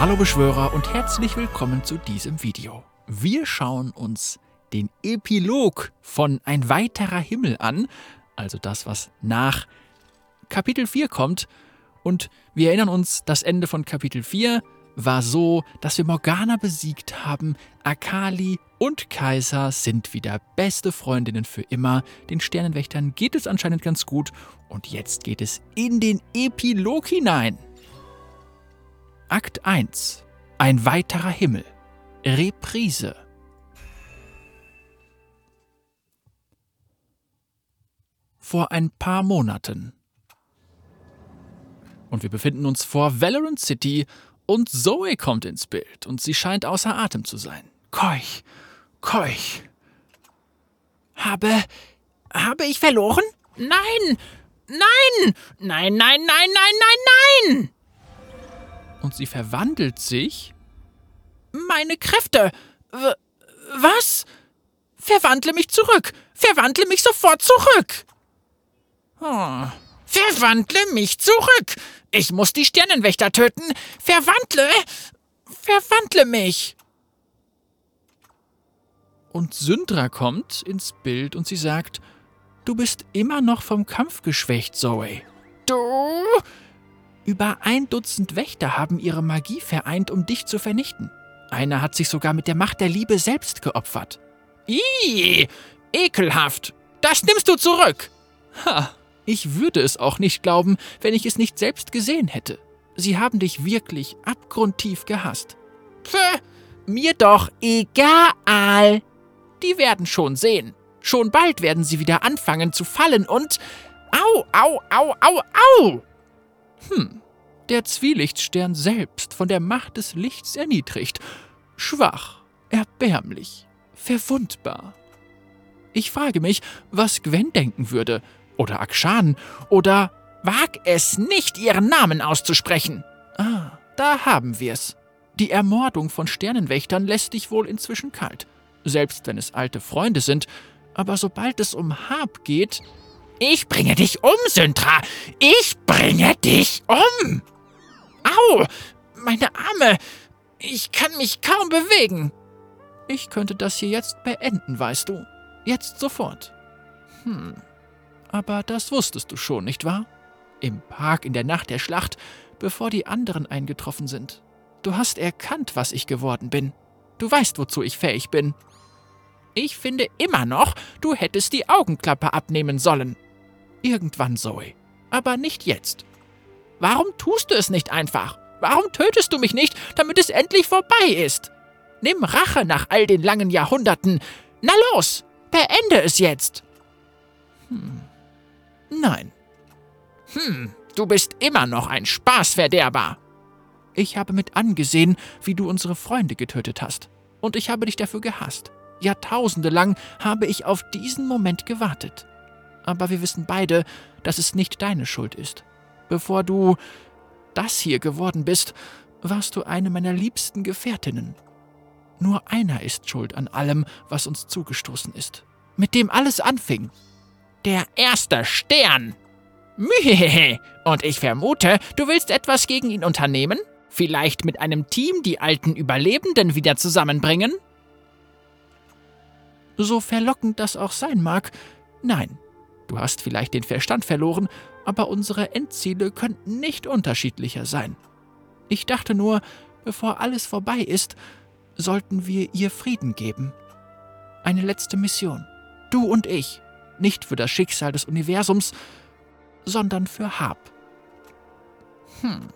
Hallo Beschwörer und herzlich willkommen zu diesem Video. Wir schauen uns den Epilog von Ein weiterer Himmel an, also das, was nach Kapitel 4 kommt. Und wir erinnern uns, das Ende von Kapitel 4 war so, dass wir Morgana besiegt haben, Akali und Kaiser sind wieder beste Freundinnen für immer, den Sternenwächtern geht es anscheinend ganz gut und jetzt geht es in den Epilog hinein. Akt 1 Ein weiterer Himmel Reprise Vor ein paar Monaten. Und wir befinden uns vor Valorant City und Zoe kommt ins Bild und sie scheint außer Atem zu sein. Keuch, keuch. Habe. Habe ich verloren? Nein! Nein! Nein, nein, nein, nein, nein, nein! Und sie verwandelt sich. Meine Kräfte! W was? Verwandle mich zurück! Verwandle mich sofort zurück! Oh. Verwandle mich zurück! Ich muss die Sternenwächter töten! Verwandle! Verwandle mich! Und Syndra kommt ins Bild und sie sagt: Du bist immer noch vom Kampf geschwächt, Zoe. Du? Über ein Dutzend Wächter haben ihre Magie vereint, um dich zu vernichten. Einer hat sich sogar mit der Macht der Liebe selbst geopfert. Ih, ekelhaft! Das nimmst du zurück! Ha, ich würde es auch nicht glauben, wenn ich es nicht selbst gesehen hätte. Sie haben dich wirklich abgrundtief gehasst. Pff, mir doch egal. Die werden schon sehen. Schon bald werden sie wieder anfangen zu fallen und. Au, au, au, au, au! Hm, der Zwielichtstern selbst von der Macht des Lichts erniedrigt. Schwach, erbärmlich, verwundbar. Ich frage mich, was Gwen denken würde, oder Akshan oder Wag es nicht, ihren Namen auszusprechen. Ah, da haben wir's. Die Ermordung von Sternenwächtern lässt dich wohl inzwischen kalt. Selbst wenn es alte Freunde sind, aber sobald es um Hab geht. Ich bringe dich um, Syntra! Ich bringe dich um! Au! Meine Arme! Ich kann mich kaum bewegen. Ich könnte das hier jetzt beenden, weißt du. Jetzt sofort. Hm. Aber das wusstest du schon, nicht wahr? Im Park in der Nacht der Schlacht, bevor die anderen eingetroffen sind. Du hast erkannt, was ich geworden bin. Du weißt, wozu ich fähig bin. Ich finde immer noch, du hättest die Augenklappe abnehmen sollen. Irgendwann, Zoe. Aber nicht jetzt. Warum tust du es nicht einfach? Warum tötest du mich nicht, damit es endlich vorbei ist? Nimm Rache nach all den langen Jahrhunderten. Na los, beende es jetzt. Hm. Nein. Hm, du bist immer noch ein Spaßverderber. Ich habe mit angesehen, wie du unsere Freunde getötet hast. Und ich habe dich dafür gehasst. Jahrtausende lang habe ich auf diesen Moment gewartet. Aber wir wissen beide, dass es nicht deine Schuld ist. Bevor du das hier geworden bist, warst du eine meiner liebsten Gefährtinnen. Nur einer ist schuld an allem, was uns zugestoßen ist. Mit dem alles anfing. Der erste Stern. Mühehehe. Und ich vermute, du willst etwas gegen ihn unternehmen? Vielleicht mit einem Team die alten Überlebenden wieder zusammenbringen? So verlockend das auch sein mag, nein. Du hast vielleicht den Verstand verloren, aber unsere Endziele könnten nicht unterschiedlicher sein. Ich dachte nur, bevor alles vorbei ist, sollten wir ihr Frieden geben. Eine letzte Mission. Du und ich. Nicht für das Schicksal des Universums, sondern für Hab. Hm.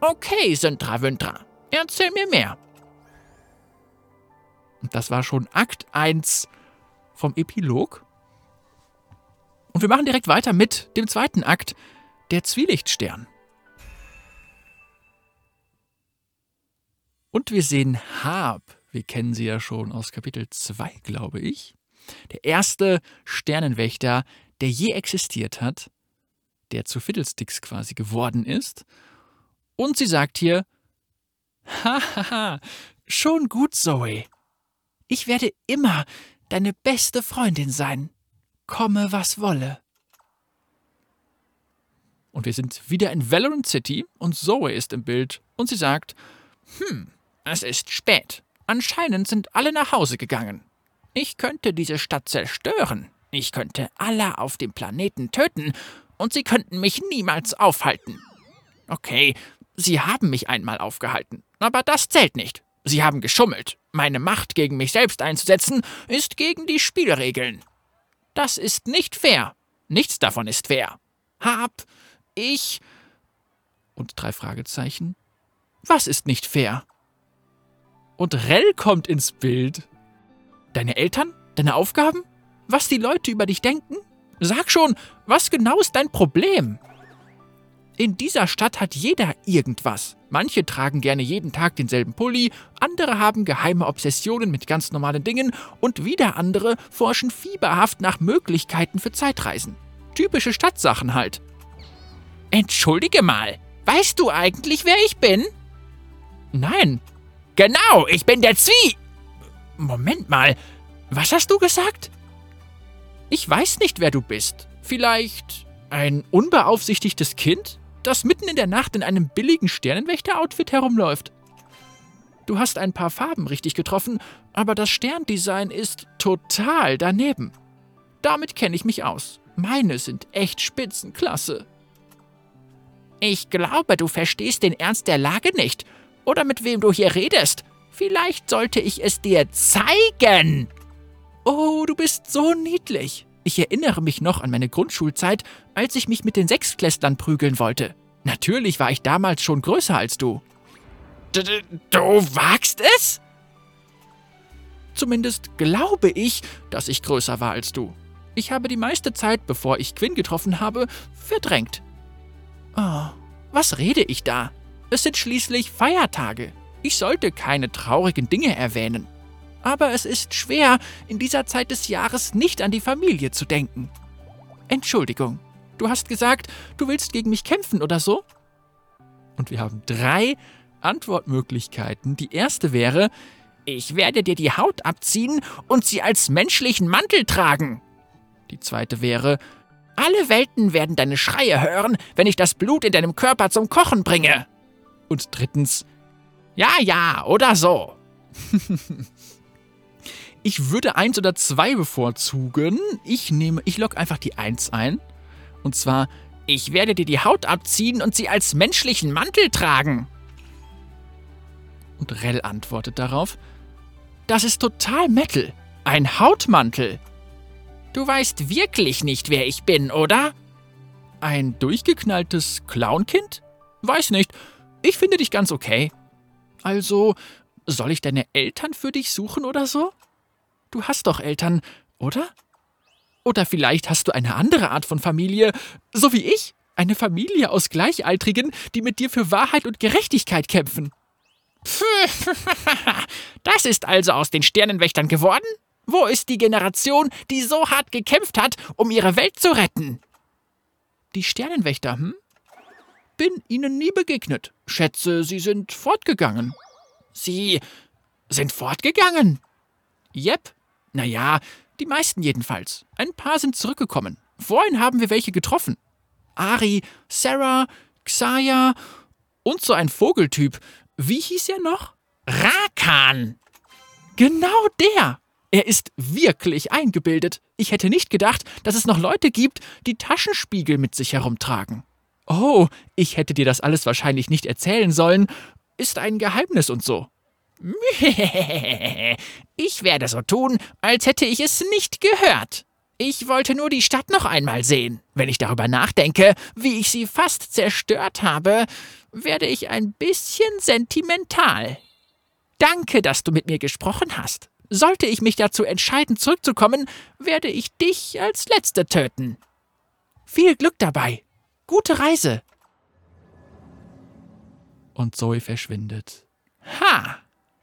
Okay, Sintra Wüntra. Erzähl mir mehr. Und das war schon Akt 1 vom Epilog. Und wir machen direkt weiter mit dem zweiten Akt, der Zwielichtstern. Und wir sehen Hab. Wir kennen sie ja schon aus Kapitel 2, glaube ich. Der erste Sternenwächter, der je existiert hat, der zu Fiddlesticks quasi geworden ist. Und sie sagt hier: Hahaha, schon gut, Zoe. Ich werde immer deine beste Freundin sein, komme was wolle. Und wir sind wieder in Valorant City und Zoe ist im Bild und sie sagt, Hm, es ist spät. Anscheinend sind alle nach Hause gegangen. Ich könnte diese Stadt zerstören. Ich könnte alle auf dem Planeten töten und sie könnten mich niemals aufhalten. Okay, sie haben mich einmal aufgehalten, aber das zählt nicht. Sie haben geschummelt. Meine Macht gegen mich selbst einzusetzen, ist gegen die Spielregeln. Das ist nicht fair. Nichts davon ist fair. Hab ich. Und drei Fragezeichen. Was ist nicht fair? Und Rell kommt ins Bild. Deine Eltern? Deine Aufgaben? Was die Leute über dich denken? Sag schon, was genau ist dein Problem? In dieser Stadt hat jeder irgendwas. Manche tragen gerne jeden Tag denselben Pulli, andere haben geheime Obsessionen mit ganz normalen Dingen und wieder andere forschen fieberhaft nach Möglichkeiten für Zeitreisen. Typische Stadtsachen halt. Entschuldige mal, weißt du eigentlich, wer ich bin? Nein. Genau, ich bin der Zwie. Moment mal, was hast du gesagt? Ich weiß nicht, wer du bist. Vielleicht ein unbeaufsichtigtes Kind? Das mitten in der Nacht in einem billigen Sternenwächter-Outfit herumläuft. Du hast ein paar Farben richtig getroffen, aber das Sterndesign ist total daneben. Damit kenne ich mich aus. Meine sind echt Spitzenklasse. Ich glaube, du verstehst den Ernst der Lage nicht. Oder mit wem du hier redest. Vielleicht sollte ich es dir zeigen. Oh, du bist so niedlich. Ich erinnere mich noch an meine Grundschulzeit, als ich mich mit den Sechsklässlern prügeln wollte. Natürlich war ich damals schon größer als du. D du wagst es? Zumindest glaube ich, dass ich größer war als du. Ich habe die meiste Zeit, bevor ich Quinn getroffen habe, verdrängt. Oh, was rede ich da? Es sind schließlich Feiertage. Ich sollte keine traurigen Dinge erwähnen aber es ist schwer, in dieser Zeit des Jahres nicht an die Familie zu denken. Entschuldigung, du hast gesagt, du willst gegen mich kämpfen oder so? Und wir haben drei Antwortmöglichkeiten. Die erste wäre, ich werde dir die Haut abziehen und sie als menschlichen Mantel tragen. Die zweite wäre, alle Welten werden deine Schreie hören, wenn ich das Blut in deinem Körper zum Kochen bringe. Und drittens, ja, ja, oder so. Ich würde eins oder zwei bevorzugen. Ich nehme, ich logge einfach die eins ein. Und zwar, ich werde dir die Haut abziehen und sie als menschlichen Mantel tragen. Und Rell antwortet darauf, das ist total Metal. Ein Hautmantel. Du weißt wirklich nicht, wer ich bin, oder? Ein durchgeknalltes Clownkind? Weiß nicht. Ich finde dich ganz okay. Also, soll ich deine Eltern für dich suchen oder so? Du hast doch Eltern, oder? Oder vielleicht hast du eine andere Art von Familie, so wie ich, eine Familie aus Gleichaltrigen, die mit dir für Wahrheit und Gerechtigkeit kämpfen. das ist also aus den Sternenwächtern geworden? Wo ist die Generation, die so hart gekämpft hat, um ihre Welt zu retten? Die Sternenwächter, hm? Bin ihnen nie begegnet. Schätze, sie sind fortgegangen. Sie sind fortgegangen? Jep, naja, die meisten jedenfalls. Ein paar sind zurückgekommen. Vorhin haben wir welche getroffen. Ari, Sarah, Xaya und so ein Vogeltyp. Wie hieß er noch? Rakan. Genau der. Er ist wirklich eingebildet. Ich hätte nicht gedacht, dass es noch Leute gibt, die Taschenspiegel mit sich herumtragen. Oh, ich hätte dir das alles wahrscheinlich nicht erzählen sollen. Ist ein Geheimnis und so. Ich werde so tun, als hätte ich es nicht gehört. Ich wollte nur die Stadt noch einmal sehen. Wenn ich darüber nachdenke, wie ich sie fast zerstört habe, werde ich ein bisschen sentimental. Danke, dass du mit mir gesprochen hast. Sollte ich mich dazu entscheiden, zurückzukommen, werde ich dich als Letzte töten. Viel Glück dabei. Gute Reise. Und Zoe verschwindet. Ha!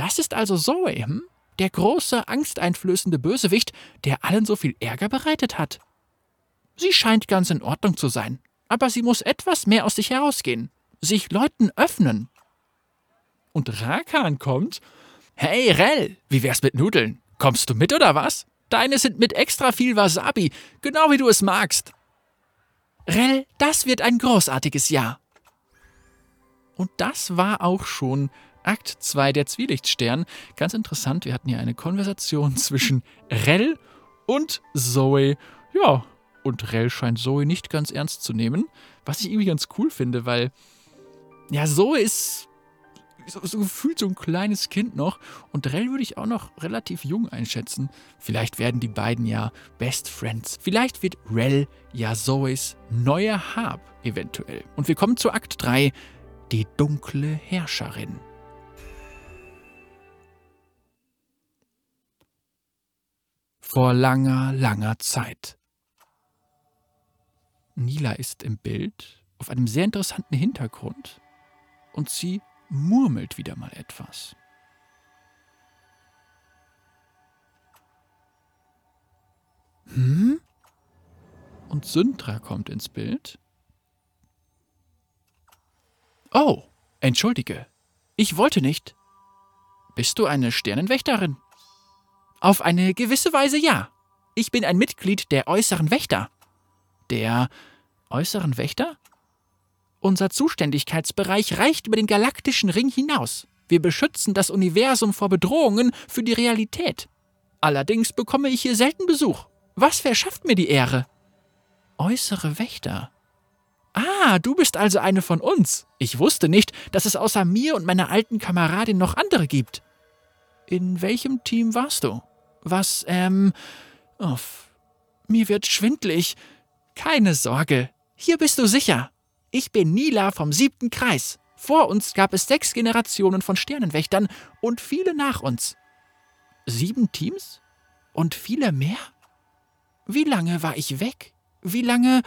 Das ist also Zoe, hm? der große, angsteinflößende Bösewicht, der allen so viel Ärger bereitet hat. Sie scheint ganz in Ordnung zu sein, aber sie muss etwas mehr aus sich herausgehen, sich Leuten öffnen. Und Rakan kommt. Hey, Rell, wie wär's mit Nudeln? Kommst du mit oder was? Deine sind mit extra viel Wasabi, genau wie du es magst. Rell, das wird ein großartiges Jahr. Und das war auch schon Akt 2 der Zwielichtstern. Ganz interessant, wir hatten hier eine Konversation zwischen Rell und Zoe. Ja, und Rell scheint Zoe nicht ganz ernst zu nehmen, was ich irgendwie ganz cool finde, weil ja, Zoe ist so, so gefühlt so ein kleines Kind noch und Rell würde ich auch noch relativ jung einschätzen. Vielleicht werden die beiden ja Best Friends. Vielleicht wird Rell ja Zoes neuer Hab eventuell. Und wir kommen zu Akt 3, die dunkle Herrscherin. Vor langer, langer Zeit. Nila ist im Bild auf einem sehr interessanten Hintergrund und sie murmelt wieder mal etwas. Hm? Und Syndra kommt ins Bild. Oh, entschuldige. Ich wollte nicht. Bist du eine Sternenwächterin? Auf eine gewisse Weise ja. Ich bin ein Mitglied der äußeren Wächter. Der äußeren Wächter? Unser Zuständigkeitsbereich reicht über den galaktischen Ring hinaus. Wir beschützen das Universum vor Bedrohungen für die Realität. Allerdings bekomme ich hier selten Besuch. Was verschafft mir die Ehre? Äußere Wächter. Ah, du bist also eine von uns. Ich wusste nicht, dass es außer mir und meiner alten Kameradin noch andere gibt. In welchem Team warst du? Was, ähm. Uff. Mir wird schwindlig. Keine Sorge. Hier bist du sicher. Ich bin Nila vom siebten Kreis. Vor uns gab es sechs Generationen von Sternenwächtern und viele nach uns. Sieben Teams? Und viele mehr? Wie lange war ich weg? Wie lange.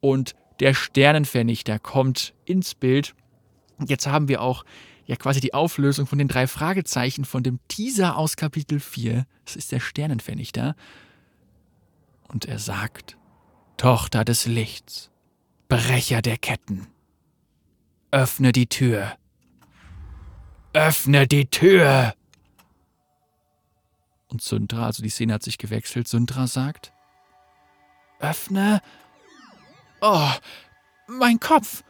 Und der Sternenvernichter kommt ins Bild. Jetzt haben wir auch ja quasi die Auflösung von den drei Fragezeichen von dem Teaser aus Kapitel 4. Das ist der Sternenvernichter. Und er sagt: Tochter des Lichts, Brecher der Ketten. Öffne die Tür. Öffne die Tür! Und Syndra, also die Szene hat sich gewechselt, Syndra sagt: Öffne. Oh, mein Kopf.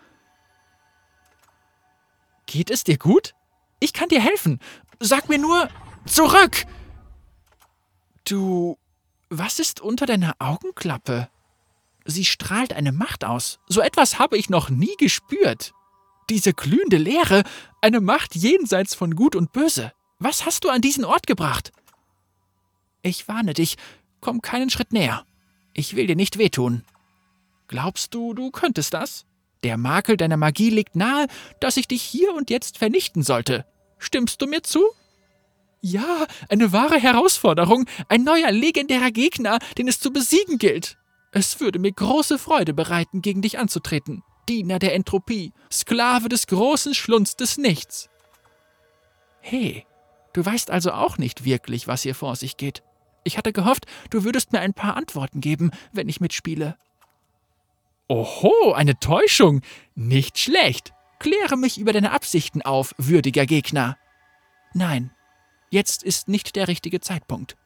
Geht es dir gut? Ich kann dir helfen. Sag mir nur zurück. Du. Was ist unter deiner Augenklappe? Sie strahlt eine Macht aus. So etwas habe ich noch nie gespürt. Diese glühende Leere, eine Macht jenseits von Gut und Böse. Was hast du an diesen Ort gebracht? Ich warne dich, komm keinen Schritt näher. Ich will dir nicht wehtun. Glaubst du, du könntest das? Der Makel deiner Magie legt nahe, dass ich dich hier und jetzt vernichten sollte. Stimmst du mir zu? Ja, eine wahre Herausforderung, ein neuer legendärer Gegner, den es zu besiegen gilt. Es würde mir große Freude bereiten, gegen dich anzutreten. Diener der Entropie, Sklave des großen Schlunz des Nichts. Hey, du weißt also auch nicht wirklich, was hier vor sich geht. Ich hatte gehofft, du würdest mir ein paar Antworten geben, wenn ich mitspiele. Oho, eine Täuschung. Nicht schlecht. Kläre mich über deine Absichten auf, würdiger Gegner. Nein, jetzt ist nicht der richtige Zeitpunkt.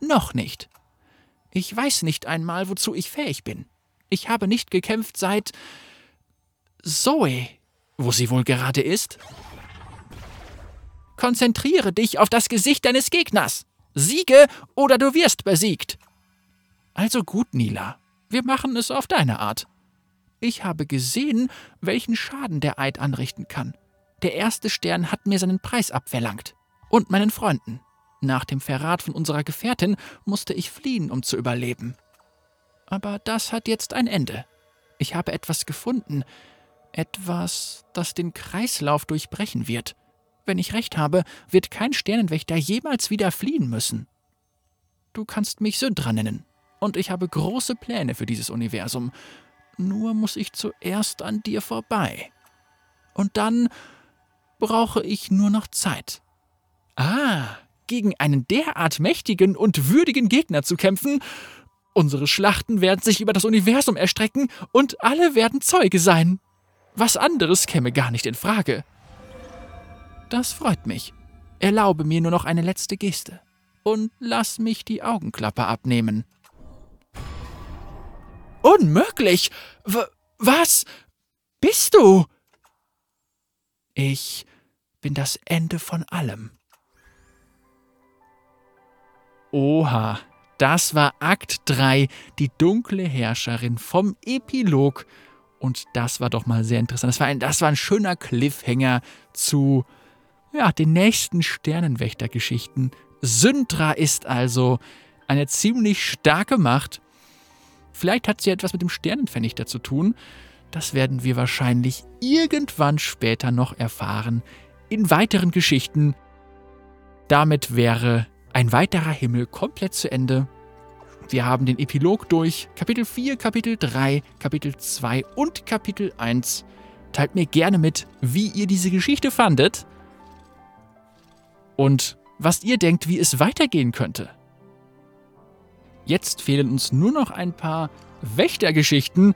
Noch nicht. Ich weiß nicht einmal, wozu ich fähig bin. Ich habe nicht gekämpft seit Zoe, wo sie wohl gerade ist. Konzentriere dich auf das Gesicht deines Gegners. Siege oder du wirst besiegt. Also gut, Nila. Wir machen es auf deine Art. Ich habe gesehen, welchen Schaden der Eid anrichten kann. Der erste Stern hat mir seinen Preis abverlangt. Und meinen Freunden. Nach dem Verrat von unserer Gefährtin musste ich fliehen, um zu überleben. Aber das hat jetzt ein Ende. Ich habe etwas gefunden, etwas, das den Kreislauf durchbrechen wird. Wenn ich recht habe, wird kein Sternenwächter jemals wieder fliehen müssen. Du kannst mich Syndra nennen, und ich habe große Pläne für dieses Universum. Nur muss ich zuerst an dir vorbei. Und dann brauche ich nur noch Zeit. Ah, gegen einen derart mächtigen und würdigen Gegner zu kämpfen. Unsere Schlachten werden sich über das Universum erstrecken und alle werden Zeuge sein. Was anderes käme gar nicht in Frage. Das freut mich. Erlaube mir nur noch eine letzte Geste und lass mich die Augenklappe abnehmen. Unmöglich! W was? Bist du? Ich bin das Ende von allem. Oha, das war Akt 3, die dunkle Herrscherin vom Epilog. Und das war doch mal sehr interessant. Das war ein, das war ein schöner Cliffhanger zu ja, den nächsten Sternenwächtergeschichten. Syndra ist also eine ziemlich starke Macht. Vielleicht hat sie etwas mit dem Sternenvernichter zu tun. Das werden wir wahrscheinlich irgendwann später noch erfahren in weiteren Geschichten. Damit wäre ein weiterer Himmel komplett zu Ende. Wir haben den Epilog durch. Kapitel 4, Kapitel 3, Kapitel 2 und Kapitel 1. Teilt mir gerne mit, wie ihr diese Geschichte fandet und was ihr denkt, wie es weitergehen könnte. Jetzt fehlen uns nur noch ein paar Wächtergeschichten.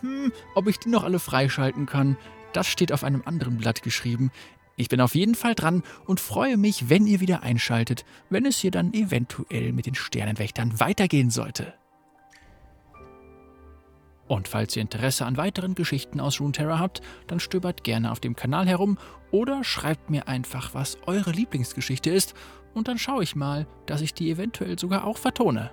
Hm, ob ich die noch alle freischalten kann, das steht auf einem anderen Blatt geschrieben. Ich bin auf jeden Fall dran und freue mich, wenn ihr wieder einschaltet, wenn es hier dann eventuell mit den Sternenwächtern weitergehen sollte. Und falls ihr Interesse an weiteren Geschichten aus Runeterra habt, dann stöbert gerne auf dem Kanal herum oder schreibt mir einfach, was eure Lieblingsgeschichte ist und dann schaue ich mal, dass ich die eventuell sogar auch vertone.